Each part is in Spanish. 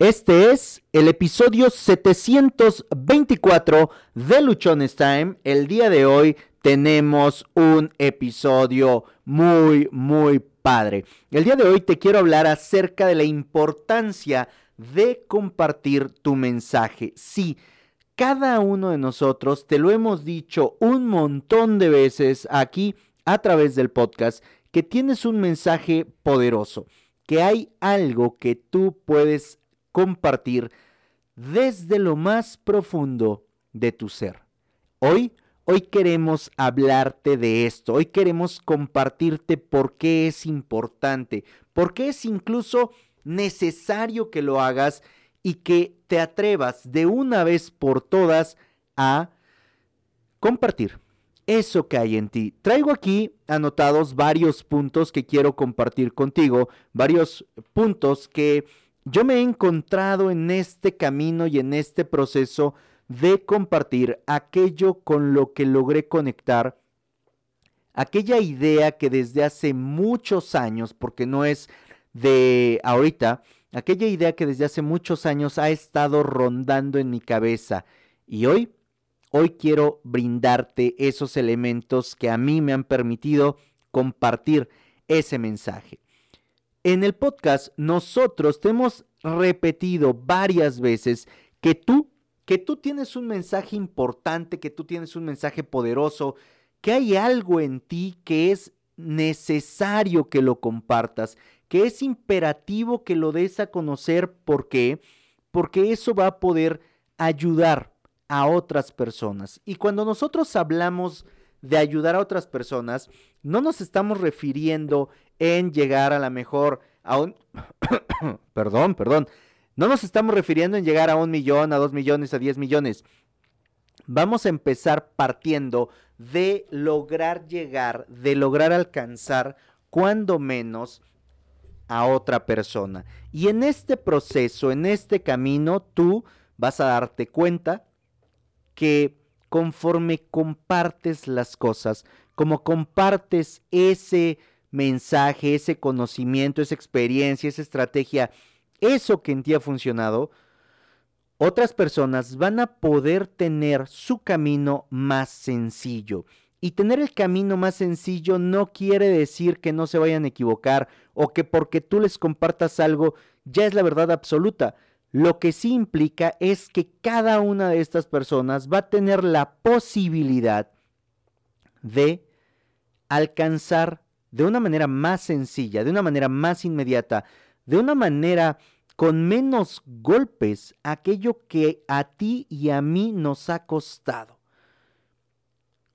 Este es el episodio 724 de Luchones Time. El día de hoy tenemos un episodio muy, muy padre. El día de hoy te quiero hablar acerca de la importancia de compartir tu mensaje. Sí, cada uno de nosotros, te lo hemos dicho un montón de veces aquí a través del podcast, que tienes un mensaje poderoso, que hay algo que tú puedes compartir desde lo más profundo de tu ser. Hoy, hoy queremos hablarte de esto, hoy queremos compartirte por qué es importante, por qué es incluso necesario que lo hagas y que te atrevas de una vez por todas a compartir eso que hay en ti. Traigo aquí anotados varios puntos que quiero compartir contigo, varios puntos que yo me he encontrado en este camino y en este proceso de compartir aquello con lo que logré conectar, aquella idea que desde hace muchos años, porque no es de ahorita, aquella idea que desde hace muchos años ha estado rondando en mi cabeza. Y hoy, hoy quiero brindarte esos elementos que a mí me han permitido compartir ese mensaje. En el podcast nosotros te hemos repetido varias veces que tú, que tú tienes un mensaje importante, que tú tienes un mensaje poderoso, que hay algo en ti que es necesario que lo compartas, que es imperativo que lo des a conocer. ¿Por qué? Porque eso va a poder ayudar a otras personas. Y cuando nosotros hablamos de ayudar a otras personas, no nos estamos refiriendo en llegar a la mejor a un... perdón, perdón. No nos estamos refiriendo en llegar a un millón, a dos millones, a diez millones. Vamos a empezar partiendo de lograr llegar, de lograr alcanzar, cuando menos, a otra persona. Y en este proceso, en este camino, tú vas a darte cuenta que conforme compartes las cosas, como compartes ese mensaje, ese conocimiento, esa experiencia, esa estrategia, eso que en ti ha funcionado, otras personas van a poder tener su camino más sencillo. Y tener el camino más sencillo no quiere decir que no se vayan a equivocar o que porque tú les compartas algo ya es la verdad absoluta. Lo que sí implica es que cada una de estas personas va a tener la posibilidad de alcanzar de una manera más sencilla, de una manera más inmediata, de una manera con menos golpes aquello que a ti y a mí nos ha costado.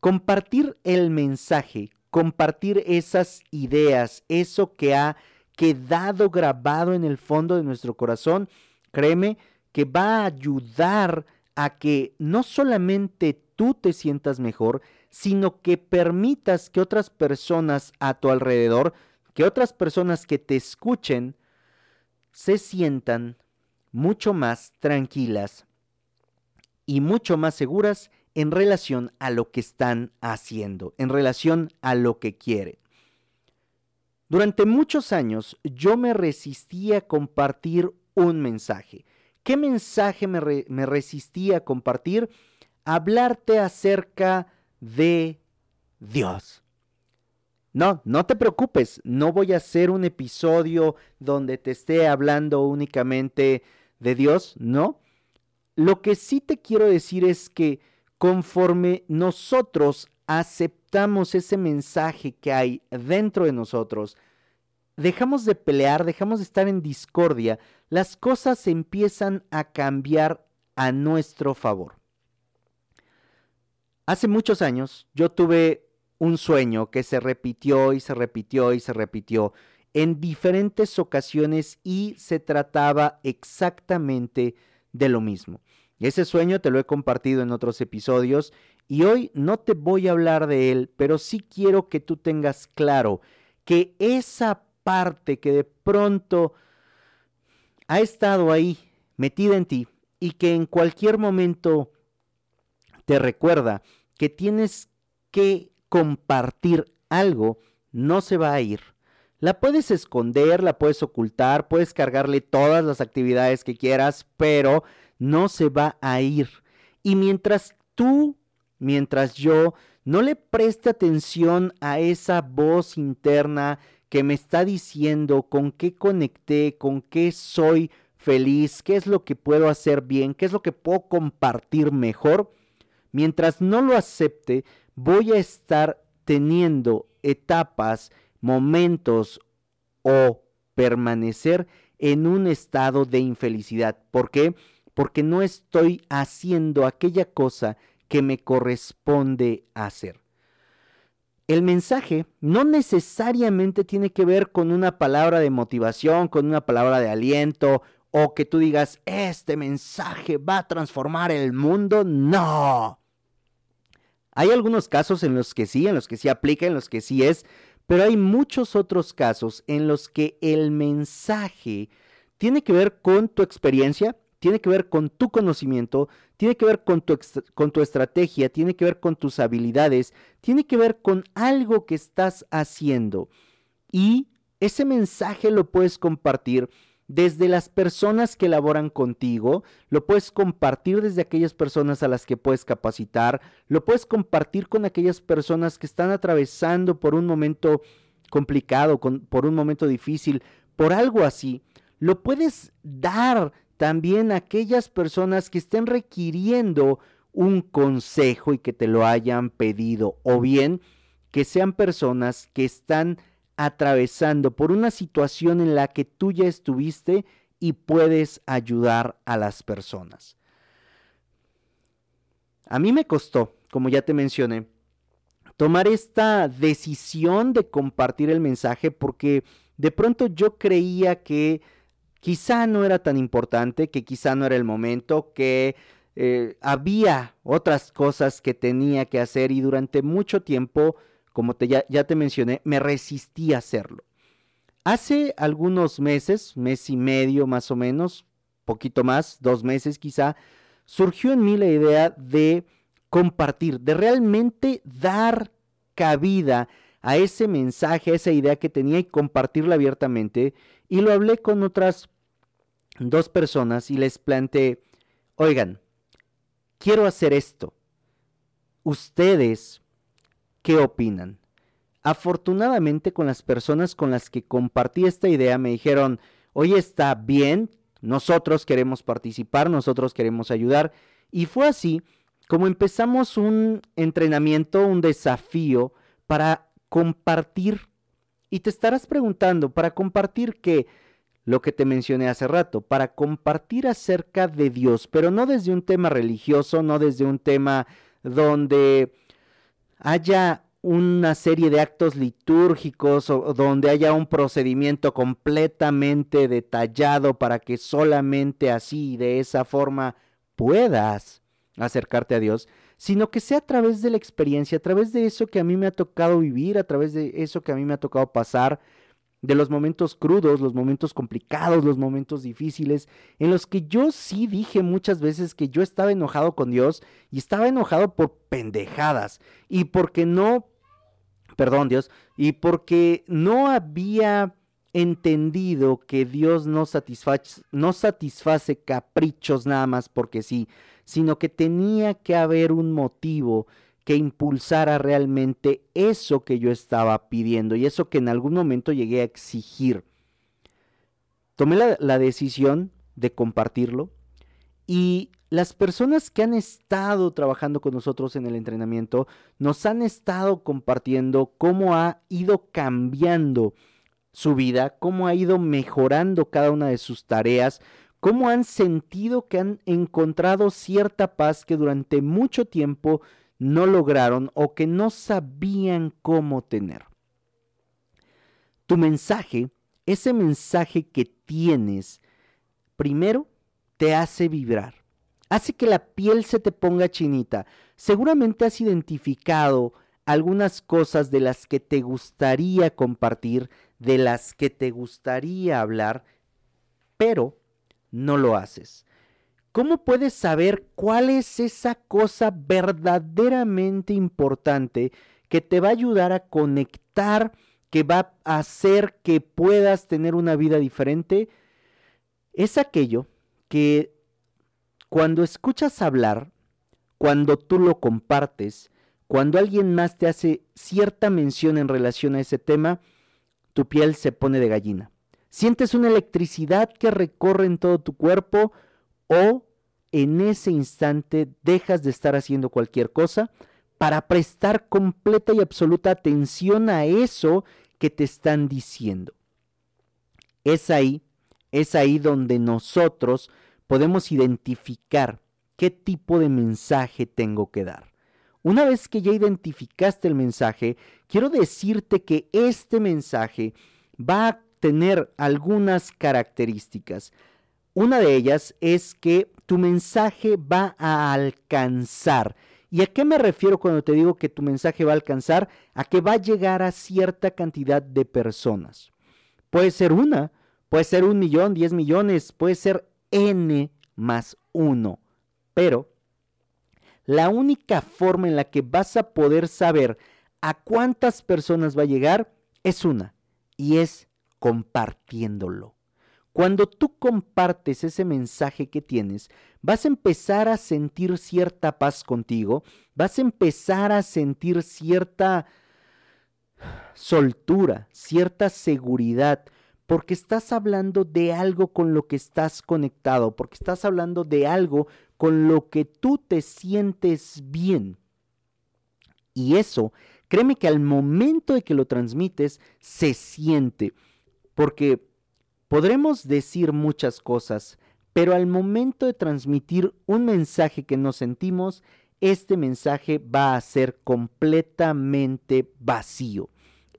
Compartir el mensaje, compartir esas ideas, eso que ha quedado grabado en el fondo de nuestro corazón, créeme que va a ayudar a que no solamente tú te sientas mejor, sino que permitas que otras personas a tu alrededor, que otras personas que te escuchen, se sientan mucho más tranquilas y mucho más seguras en relación a lo que están haciendo, en relación a lo que quieren. Durante muchos años yo me resistía a compartir un mensaje. ¿Qué mensaje me, resistía a compartir? Hablarte acerca de Dios. No, no te preocupes, no voy a hacer un episodio donde te esté hablando únicamente de Dios, no. Lo que sí te quiero decir es que conforme nosotros aceptamos ese mensaje que hay dentro de nosotros, dejamos de pelear, dejamos de estar en discordia, las cosas empiezan a cambiar a nuestro favor. Hace muchos años yo tuve un sueño que se repitió y se repitió y se repitió en diferentes ocasiones y se trataba exactamente de lo mismo. Ese sueño te lo he compartido en otros episodios y hoy no te voy a hablar de él, pero sí quiero que tú tengas claro que esa parte que de pronto ha estado ahí metida en ti y que en cualquier momento te recuerda que tienes que compartir algo, no se va a ir. La puedes esconder, la puedes ocultar, puedes cargarle todas las actividades que quieras, pero no se va a ir. Y mientras tú, mientras yo, no le preste atención a esa voz interna que me está diciendo con qué conecté, con qué soy feliz, qué es lo que puedo hacer bien, qué es lo que puedo compartir mejor, mientras no lo acepte, voy a estar teniendo etapas, momentos o permanecer en un estado de infelicidad. ¿Por qué? Porque no estoy haciendo aquella cosa que me corresponde hacer. El mensaje no necesariamente tiene que ver con una palabra de motivación, con una palabra de aliento o que tú digas, este mensaje va a transformar el mundo. No. Hay algunos casos en los que sí, en los que sí aplica, en los que sí es, pero hay muchos otros casos en los que el mensaje tiene que ver con tu experiencia, tiene que ver con tu conocimiento, tiene que ver con tu, con tu estrategia, tiene que ver con tus habilidades, tiene que ver con algo que estás haciendo. Y ese mensaje lo puedes compartir desde las personas que laboran contigo, lo puedes compartir desde aquellas personas a las que puedes capacitar, lo puedes compartir con aquellas personas que están atravesando por un momento complicado, por un momento difícil, por algo así. Lo puedes dar también aquellas personas que estén requiriendo un consejo y que te lo hayan pedido, o bien que sean personas que están atravesando por una situación en la que tú ya estuviste y puedes ayudar a las personas. A mí me costó, como ya te mencioné, tomar esta decisión de compartir el mensaje porque de pronto yo creía que quizá no era tan importante, que quizá no era el momento, que eh, había otras cosas que tenía que hacer y durante mucho tiempo como te, ya, ya te mencioné, me resistí a hacerlo. Hace algunos meses, mes y medio más o menos, poquito más, dos meses quizá, surgió en mí la idea de compartir, de realmente dar cabida a ese mensaje, a esa idea que tenía y compartirla abiertamente. Y lo hablé con otras dos personas y les planteé, oigan, quiero hacer esto. Ustedes qué opinan. Afortunadamente con las personas con las que compartí esta idea me dijeron, oye, está bien, nosotros queremos participar, nosotros queremos ayudar. Y fue así como empezamos un entrenamiento, un desafío para compartir. Y te estarás preguntando, ¿para compartir qué? Lo que te mencioné hace rato, para compartir acerca de Dios, pero no desde un tema religioso, no desde un tema donde haya una serie de actos litúrgicos o donde haya un procedimiento completamente detallado para que solamente así, de esa forma, puedas acercarte a Dios, sino que sea a través de la experiencia, a través de eso que a mí me ha tocado vivir, a través de eso que a mí me ha tocado pasar, de los momentos crudos, los momentos complicados, los momentos difíciles, en los que yo sí dije muchas veces que yo estaba enojado con Dios y estaba enojado por pendejadas y porque no, perdón Dios, y porque no había entendido que Dios no satisface, no satisface caprichos nada más porque sí, sino que tenía que haber un motivo que impulsara realmente eso que yo estaba pidiendo y eso que en algún momento llegué a exigir. Tomé la, decisión de compartirlo y las personas que han estado trabajando con nosotros en el entrenamiento nos han estado compartiendo cómo ha ido cambiando su vida, cómo ha ido mejorando cada una de sus tareas, cómo han sentido que han encontrado cierta paz que durante mucho tiempo no lograron o que no sabían cómo tener. Tu mensaje, ese mensaje que tienes, primero te hace vibrar, hace que la piel se te ponga chinita. Seguramente has identificado algunas cosas de las que te gustaría compartir, de las que te gustaría hablar, pero no lo haces. ¿Cómo puedes saber cuál es esa cosa verdaderamente importante que te va a ayudar a conectar, que va a hacer que puedas tener una vida diferente, es aquello que cuando escuchas hablar, cuando tú lo compartes, cuando alguien más te hace cierta mención en relación a ese tema, tu piel se pone de gallina. Sientes una electricidad que recorre en todo tu cuerpo o en ese instante dejas de estar haciendo cualquier cosa para prestar completa y absoluta atención a eso que te están diciendo. Es ahí, es ahí donde nosotros podemos identificar qué tipo de mensaje tengo que dar. Una vez que ya identificaste el mensaje, quiero decirte que este mensaje va a tener algunas características. Una de ellas es que tu mensaje va a alcanzar. ¿Y a qué me refiero cuando te digo que tu mensaje va a alcanzar? A que va a llegar a cierta cantidad de personas. Puede ser una, puede ser un millón, diez millones, puede ser n más uno. Pero la única forma en la que vas a poder saber a cuántas personas va a llegar es una, y es compartiéndolo. Cuando tú compartes ese mensaje que tienes, vas a empezar a sentir cierta paz contigo, vas a empezar a sentir cierta soltura, cierta seguridad, porque estás hablando de algo con lo que estás conectado, porque estás hablando de algo con lo que tú te sientes bien. Y eso, créeme que al momento de que lo transmites, se siente, porque podremos decir muchas cosas, pero al momento de transmitir un mensaje que nos sentimos, este mensaje va a ser completamente vacío.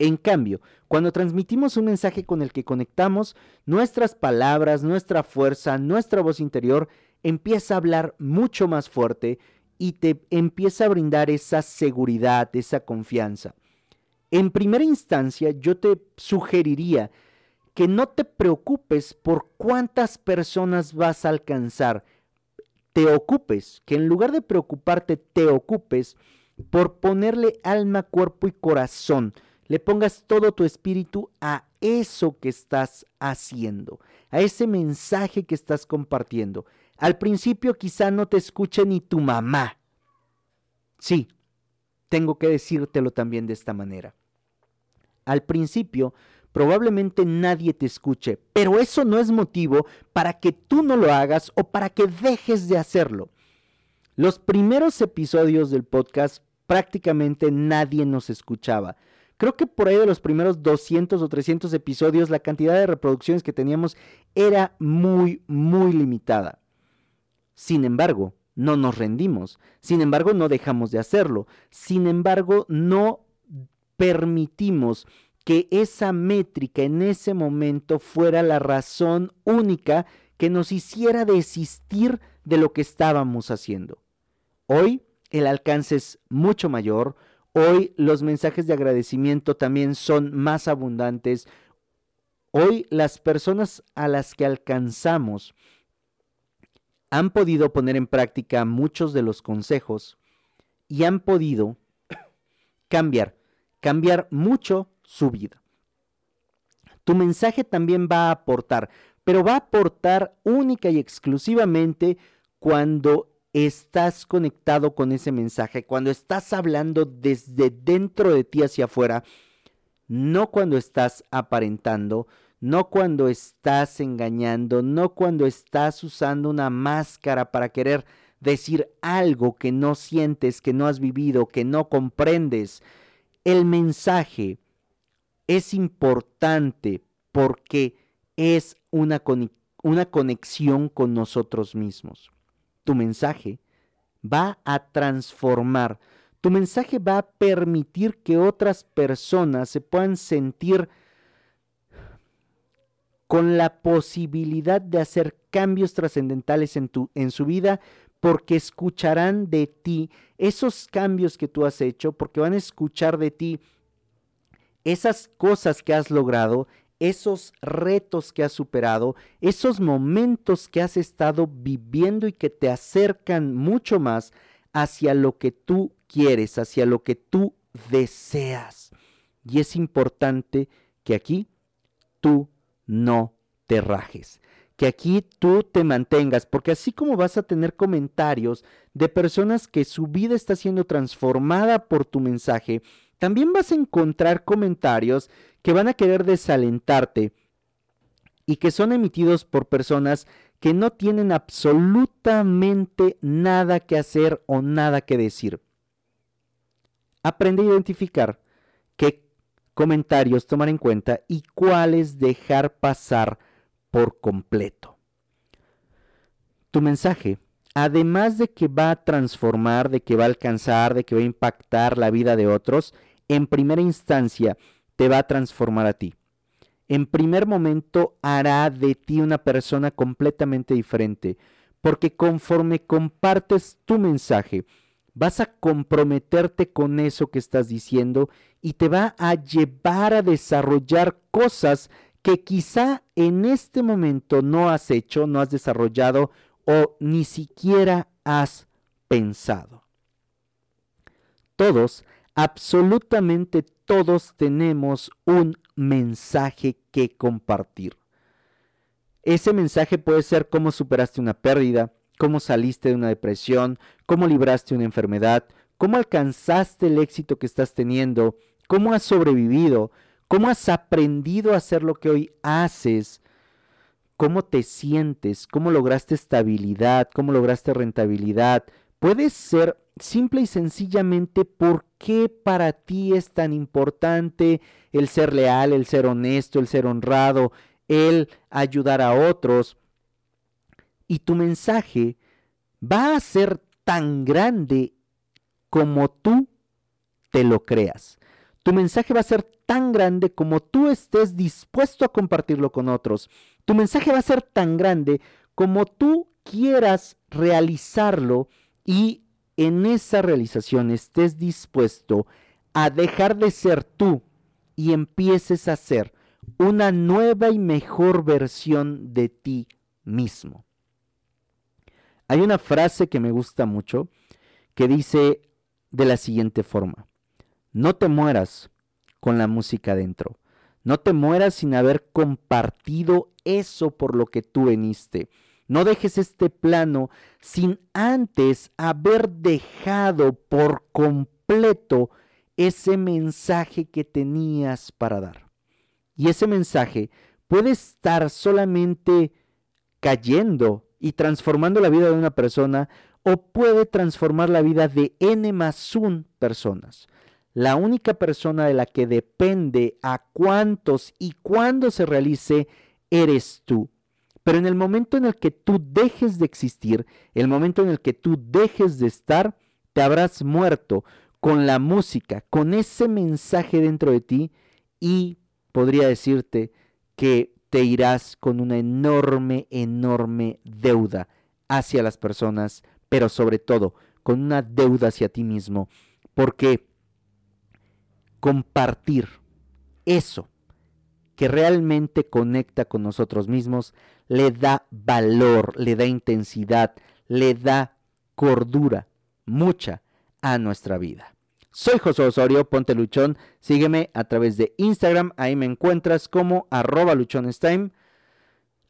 En cambio, cuando transmitimos un mensaje con el que conectamos, nuestras palabras, nuestra fuerza, nuestra voz interior empieza a hablar mucho más fuerte y te empieza a brindar esa seguridad, esa confianza. En primera instancia, yo te sugeriría que no te preocupes por cuántas personas vas a alcanzar. Te ocupes, que en lugar de preocuparte, te ocupes por ponerle alma, cuerpo y corazón le pongas todo tu espíritu a eso que estás haciendo, a ese mensaje que estás compartiendo. Al principio quizá no te escuche ni tu mamá. Sí, tengo que decírtelo también de esta manera. Al principio probablemente nadie te escuche, pero eso no es motivo para que tú no lo hagas o para que dejes de hacerlo. Los primeros episodios del podcast prácticamente nadie nos escuchaba. Creo que por ahí de los primeros 200 o 300 episodios la cantidad de reproducciones que teníamos era muy, muy limitada. Sin embargo, no nos rendimos. Sin embargo, no dejamos de hacerlo. Sin embargo, no permitimos que esa métrica en ese momento fuera la razón única que nos hiciera desistir de lo que estábamos haciendo. Hoy el alcance es mucho mayor, Hoy los mensajes de agradecimiento también son más abundantes. Hoy las personas a las que alcanzamos han podido poner en práctica muchos de los consejos y han podido cambiar, cambiar mucho su vida. Tu mensaje también va a aportar, pero va a aportar única y exclusivamente cuando estás conectado con ese mensaje, cuando estás hablando desde dentro de ti hacia afuera, no cuando estás aparentando, no cuando estás engañando, no cuando estás usando una máscara para querer decir algo que no sientes, que no has vivido, que no comprendes. El mensaje es importante porque es una, una conexión con nosotros mismos tu mensaje va a transformar. Tu mensaje va a permitir que otras personas se puedan sentir con la posibilidad de hacer cambios trascendentales en, en su vida porque escucharán de ti esos cambios que tú has hecho, porque van a escuchar de ti esas cosas que has logrado, esos retos que has superado, esos momentos que has estado viviendo y que te acercan mucho más hacia lo que tú quieres, hacia lo que tú deseas. Y es importante que aquí tú no te rajes, que aquí tú te mantengas, porque así como vas a tener comentarios de personas que su vida está siendo transformada por tu mensaje, también vas a encontrar comentarios que van a querer desalentarte y que son emitidos por personas que no tienen absolutamente nada que hacer o nada que decir. Aprende a identificar qué comentarios tomar en cuenta y cuáles dejar pasar por completo. Tu mensaje, además de que va a transformar, de que va a alcanzar, de que va a impactar la vida de otros, en primera instancia te va a transformar a ti. En primer momento hará de ti una persona completamente diferente, porque conforme compartes tu mensaje, vas a comprometerte con eso que estás diciendo y te va a llevar a desarrollar cosas que quizá en este momento no has hecho, no has desarrollado o ni siquiera has pensado. Todos, absolutamente todos tenemos un mensaje que compartir. Ese mensaje puede ser cómo superaste una pérdida, cómo saliste de una depresión, cómo libraste una enfermedad, cómo alcanzaste el éxito que estás teniendo, cómo has sobrevivido, cómo has aprendido a hacer lo que hoy haces, cómo te sientes, cómo lograste estabilidad, cómo lograste rentabilidad. Puede ser simple y sencillamente por qué para ti es tan importante el ser leal, el ser honesto, el ser honrado, el ayudar a otros y tu mensaje va a ser tan grande como tú te lo creas. Tu mensaje va a ser tan grande como tú estés dispuesto a compartirlo con otros. Tu mensaje va a ser tan grande como tú quieras realizarlo y en esa realización estés dispuesto a dejar de ser tú y empieces a ser una nueva y mejor versión de ti mismo. Hay una frase que me gusta mucho que dice de la siguiente forma, no te mueras con la música dentro, no te mueras sin haber compartido eso por lo que tú veniste. No dejes este plano sin antes haber dejado por completo ese mensaje que tenías para dar. Y ese mensaje puede estar solamente cayendo y transformando la vida de una persona o puede transformar la vida de n más un personas. La única persona de la que depende a cuántos y cuándo se realice eres tú. Pero en el momento en el que tú dejes de existir, el momento en el que tú dejes de estar, te habrás muerto con la música, con ese mensaje dentro de ti y podría decirte que te irás con una enorme, enorme deuda hacia las personas, pero sobre todo con una deuda hacia ti mismo, porque compartir eso que realmente conecta con nosotros mismos le da valor, le da intensidad, le da cordura, mucha, a nuestra vida. Soy José Osorio, ponte luchón, sígueme a través de Instagram, ahí me encuentras como arroba luchonestime.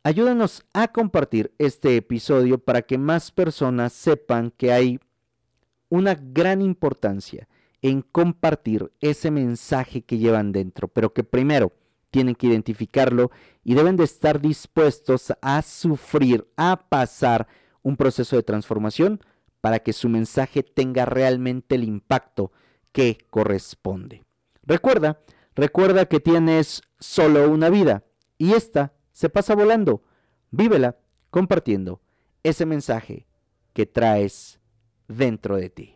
Ayúdanos a compartir este episodio para que más personas sepan que hay una gran importancia en compartir ese mensaje que llevan dentro, pero que primero tienen que identificarlo y deben de estar dispuestos a sufrir, a pasar un proceso de transformación para que su mensaje tenga realmente el impacto que corresponde. Recuerda, recuerda que tienes solo una vida y esta se pasa volando. Vívela compartiendo ese mensaje que traes dentro de ti.